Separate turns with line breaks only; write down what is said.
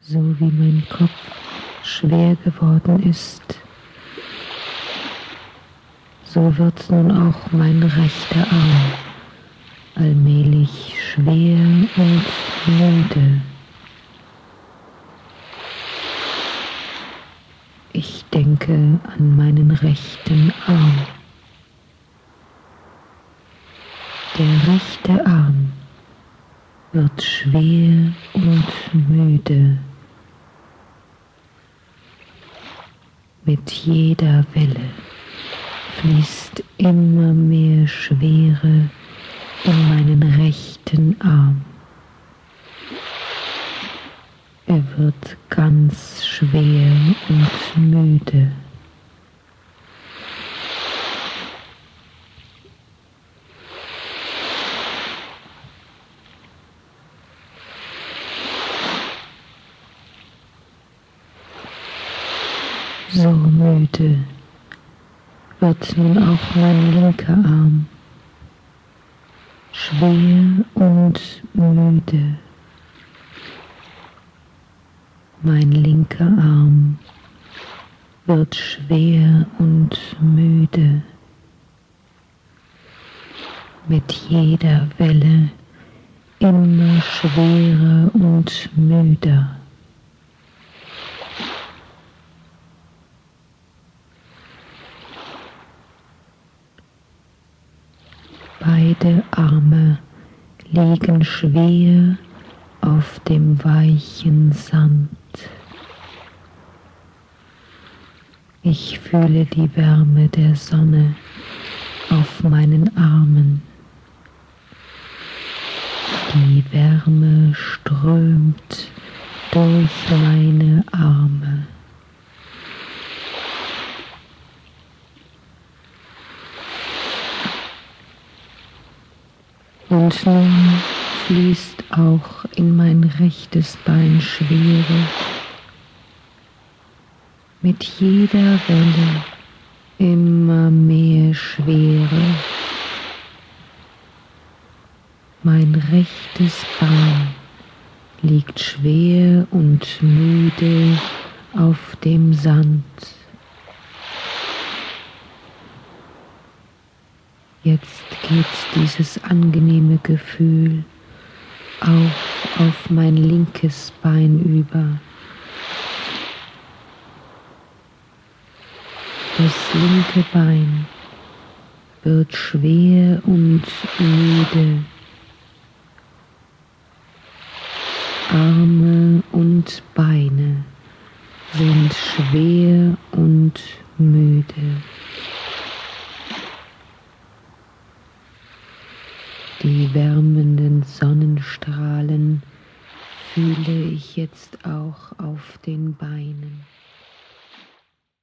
so wie mein Kopf schwer geworden ist, so wird nun auch mein rechter Arm allmählich schwer und müde. Ich denke an meinen rechten Arm. Der rechte Arm wird schwer und müde. Mit jeder Welle fließt immer mehr Schwere in meinen rechten Arm. Er wird ganz schwer und müde. So müde wird nun auch mein linker Arm schwer und müde. Mein linker Arm wird schwer und müde. Mit jeder Welle immer schwerer und müder. Beide Arme liegen schwer auf dem weichen Sand. Ich fühle die Wärme der Sonne auf meinen Armen. Die Wärme strömt durch meine Arme. Nun fließt auch in mein rechtes Bein Schwere. Mit jeder Welle immer mehr Schwere. Mein rechtes Bein liegt schwer und müde auf dem Sand. Jetzt geht dieses angenehme Gefühl auch auf mein linkes Bein über. Das linke Bein wird schwer und müde. Arme und Beine sind schwer und müde. Die wärmenden Sonnenstrahlen fühle ich jetzt auch auf den Beinen.